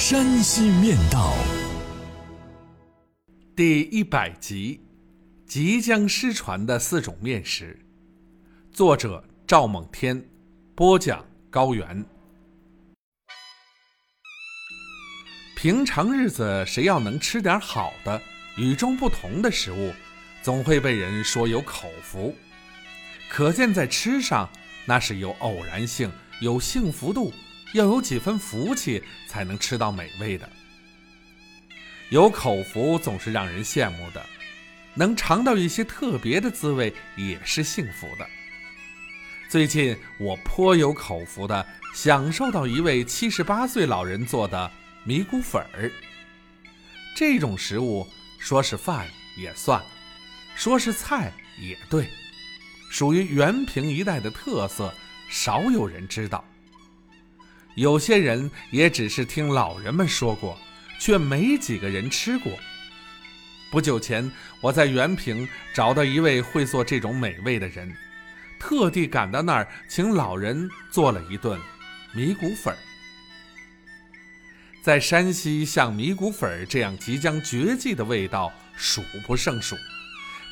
山西面道》第一百集：即将失传的四种面食。作者：赵猛天，播讲：高原。平常日子，谁要能吃点好的、与众不同的食物，总会被人说有口福。可见在吃上，那是有偶然性、有幸福度。要有几分福气才能吃到美味的，有口福总是让人羡慕的，能尝到一些特别的滋味也是幸福的。最近我颇有口福的享受到一位七十八岁老人做的米谷粉儿。这种食物说是饭也算，说是菜也对，属于原平一带的特色，少有人知道。有些人也只是听老人们说过，却没几个人吃过。不久前，我在原平找到一位会做这种美味的人，特地赶到那儿，请老人做了一顿米谷粉儿。在山西，像米谷粉儿这样即将绝迹的味道数不胜数，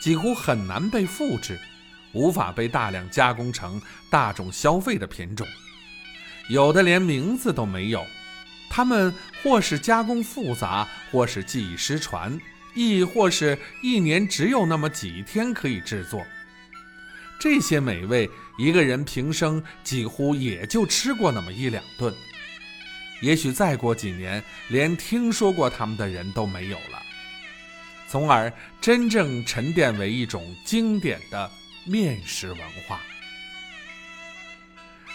几乎很难被复制，无法被大量加工成大众消费的品种。有的连名字都没有，他们或是加工复杂，或是技艺失传，亦或是一年只有那么几天可以制作。这些美味，一个人平生几乎也就吃过那么一两顿，也许再过几年，连听说过他们的人都没有了，从而真正沉淀为一种经典的面食文化。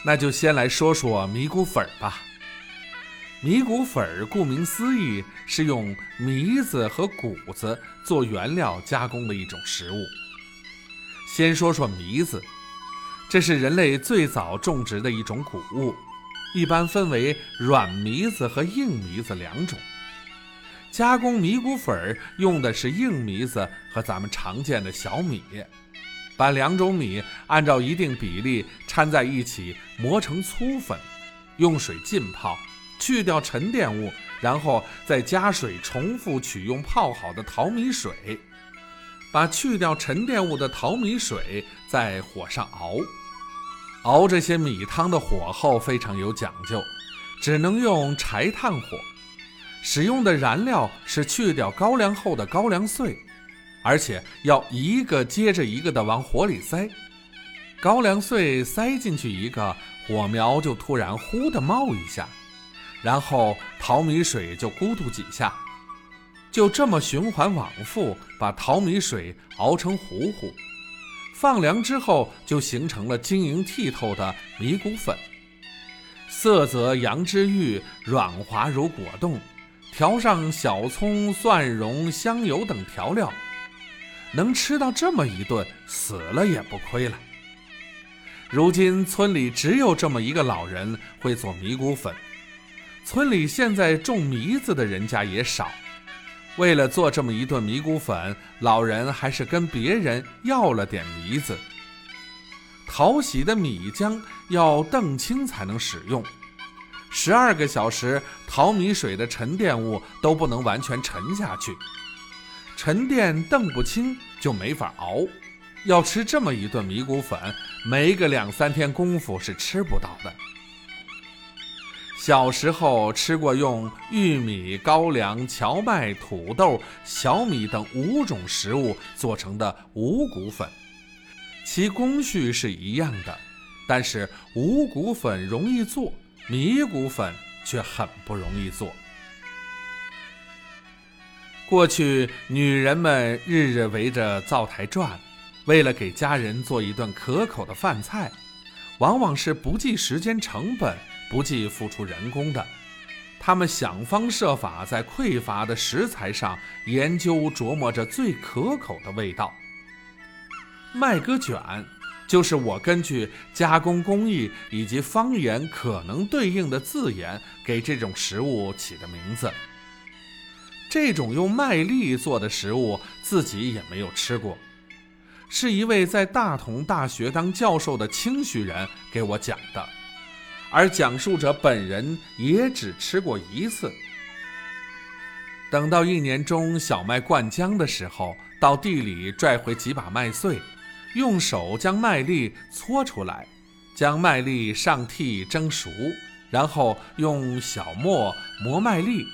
那就先来说说米谷粉儿吧。米谷粉儿顾名思义是用糜子和谷子做原料加工的一种食物。先说说糜子，这是人类最早种植的一种谷物，一般分为软糜子和硬糜子两种。加工米谷粉儿用的是硬糜子和咱们常见的小米。把两种米按照一定比例掺在一起，磨成粗粉，用水浸泡，去掉沉淀物，然后再加水重复取用泡好的淘米水。把去掉沉淀物的淘米水在火上熬，熬这些米汤的火候非常有讲究，只能用柴炭火，使用的燃料是去掉高粱后的高粱穗。而且要一个接着一个的往火里塞，高粱穗塞进去一个，火苗就突然呼的冒一下，然后淘米水就咕嘟几下，就这么循环往复，把淘米水熬成糊糊，放凉之后就形成了晶莹剔透的米谷粉，色泽羊脂玉，软滑如果冻，调上小葱、蒜蓉、香油等调料。能吃到这么一顿，死了也不亏了。如今村里只有这么一个老人会做米谷粉，村里现在种糜子的人家也少。为了做这么一顿米谷粉，老人还是跟别人要了点糜子。淘洗的米浆要澄清才能使用，十二个小时淘米水的沉淀物都不能完全沉下去。沉淀澄不清就没法熬，要吃这么一顿米谷粉，没个两三天功夫是吃不到的。小时候吃过用玉米、高粱、荞麦、土豆、小米等五种食物做成的五谷粉，其工序是一样的，但是五谷粉容易做，米谷粉却很不容易做。过去，女人们日日围着灶台转，为了给家人做一顿可口的饭菜，往往是不计时间成本、不计付出人工的。他们想方设法在匮乏的食材上研究琢磨着最可口的味道。麦歌卷就是我根据加工工艺以及方言可能对应的字眼给这种食物起的名字。这种用麦粒做的食物自己也没有吃过，是一位在大同大学当教授的清徐人给我讲的，而讲述者本人也只吃过一次。等到一年中小麦灌浆的时候，到地里拽回几把麦穗。用手将麦粒搓出来，将麦粒上屉蒸熟，然后用小磨磨麦粒。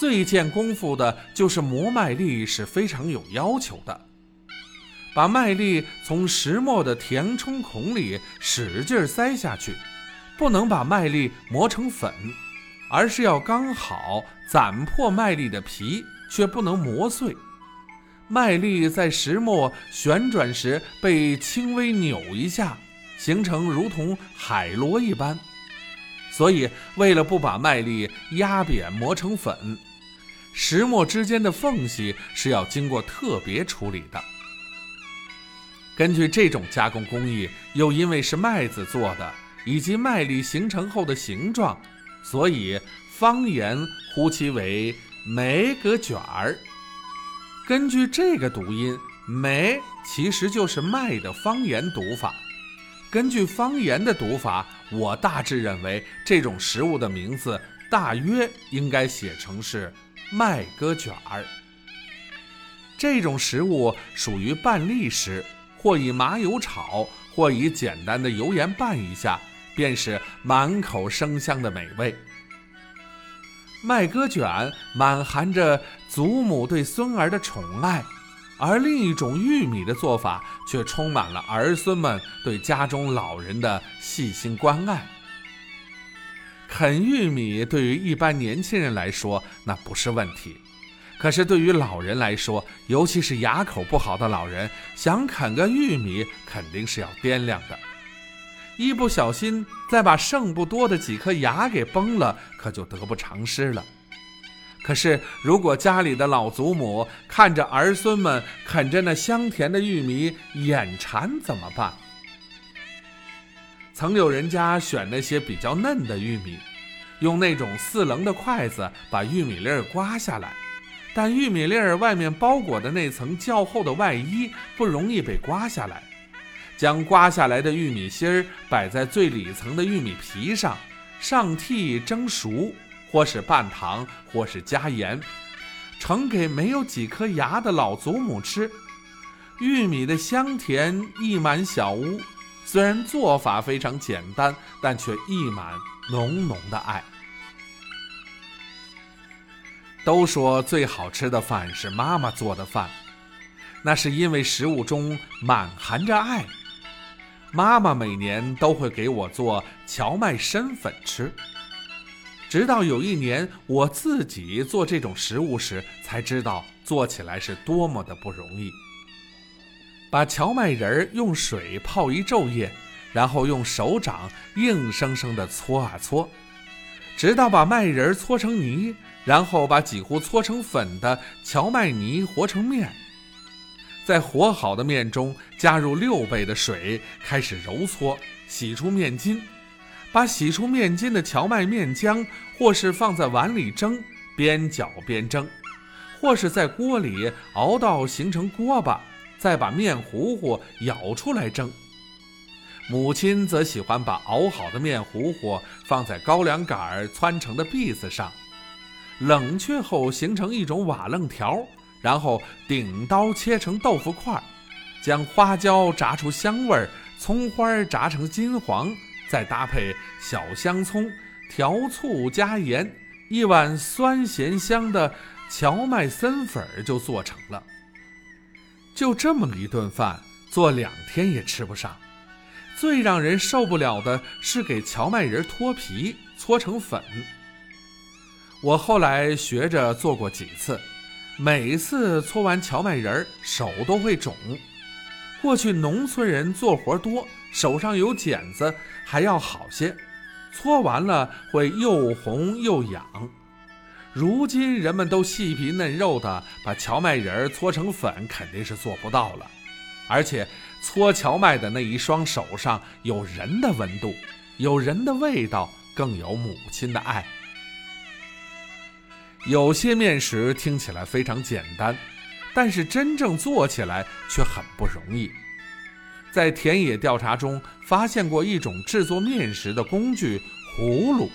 最见功夫的就是磨麦粒是非常有要求的，把麦粒从石磨的填充孔里使劲塞下去，不能把麦粒磨成粉，而是要刚好攒破麦粒的皮，却不能磨碎。麦粒在石磨旋转时被轻微扭一下，形成如同海螺一般。所以，为了不把麦粒压扁磨成粉，石磨之间的缝隙是要经过特别处理的。根据这种加工工艺，又因为是麦子做的，以及麦粒形成后的形状，所以方言呼其为“梅格卷儿”。根据这个读音，梅其实就是麦的方言读法。根据方言的读法，我大致认为这种食物的名字大约应该写成是麦歌卷儿。这种食物属于半粒食，或以麻油炒，或以简单的油盐拌一下，便是满口生香的美味。麦歌卷满含着祖母对孙儿的宠爱，而另一种玉米的做法却充满了儿孙们对家中老人的细心关爱。啃玉米对于一般年轻人来说那不是问题，可是对于老人来说，尤其是牙口不好的老人，想啃个玉米肯定是要掂量的。一不小心，再把剩不多的几颗牙给崩了，可就得不偿失了。可是，如果家里的老祖母看着儿孙们啃着那香甜的玉米眼馋怎么办？曾有人家选那些比较嫩的玉米，用那种四棱的筷子把玉米粒儿刮下来，但玉米粒儿外面包裹的那层较厚的外衣不容易被刮下来。将刮下来的玉米芯儿摆在最里层的玉米皮上，上屉蒸熟，或是拌糖，或是加盐，盛给没有几颗牙的老祖母吃。玉米的香甜溢满小屋，虽然做法非常简单，但却溢满浓浓的爱。都说最好吃的饭是妈妈做的饭，那是因为食物中满含着爱。妈妈每年都会给我做荞麦参粉吃，直到有一年我自己做这种食物时，才知道做起来是多么的不容易。把荞麦仁儿用水泡一昼夜，然后用手掌硬生生地搓啊搓，直到把麦仁儿搓成泥，然后把几乎搓成粉的荞麦泥和成面。在和好的面中加入六倍的水，开始揉搓，洗出面筋。把洗出面筋的荞麦面浆，或是放在碗里蒸，边搅边蒸；或是在锅里熬到形成锅巴，再把面糊糊舀出来蒸。母亲则喜欢把熬好的面糊糊放在高粱杆汆成的篦子上，冷却后形成一种瓦楞条。然后顶刀切成豆腐块，将花椒炸出香味儿，葱花炸成金黄，再搭配小香葱、调醋加盐，一碗酸咸香的荞麦森粉就做成了。就这么一顿饭，做两天也吃不上。最让人受不了的是给荞麦仁脱皮搓成粉。我后来学着做过几次。每次搓完荞麦仁，手都会肿。过去农村人做活多，手上有茧子还要好些，搓完了会又红又痒。如今人们都细皮嫩肉的把荞麦仁儿搓成粉，肯定是做不到了。而且搓荞麦的那一双手上有人的温度，有人的味道，更有母亲的爱。有些面食听起来非常简单，但是真正做起来却很不容易。在田野调查中发现过一种制作面食的工具——葫芦。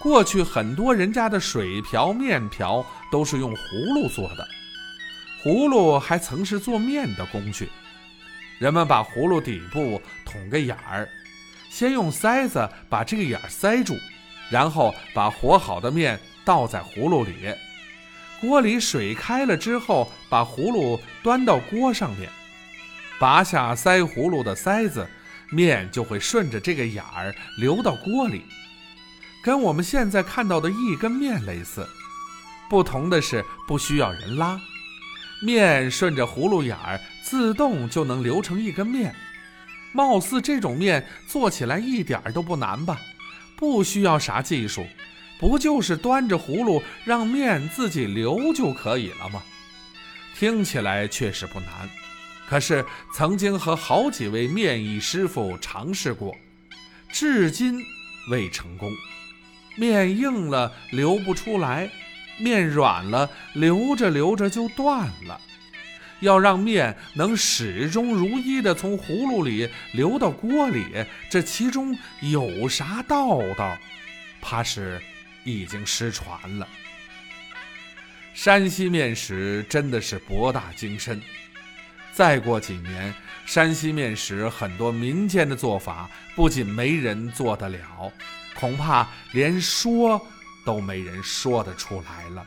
过去很多人家的水瓢、面瓢都是用葫芦做的，葫芦还曾是做面的工具。人们把葫芦底部捅个眼儿，先用塞子把这个眼儿塞住，然后把和好的面倒在葫芦里。锅里水开了之后，把葫芦端到锅上面，拔下塞葫芦的塞子，面就会顺着这个眼儿流到锅里。跟我们现在看到的一根面类似，不同的是不需要人拉，面顺着葫芦眼儿自动就能流成一根面。貌似这种面做起来一点都不难吧？不需要啥技术，不就是端着葫芦让面自己流就可以了吗？听起来确实不难，可是曾经和好几位面艺师傅尝试过，至今未成功。面硬了流不出来，面软了流着流着就断了。要让面能始终如一的从葫芦里流到锅里，这其中有啥道道？怕是已经失传了。山西面食真的是博大精深，再过几年，山西面食很多民间的做法不仅没人做得了。恐怕连说都没人说得出来了。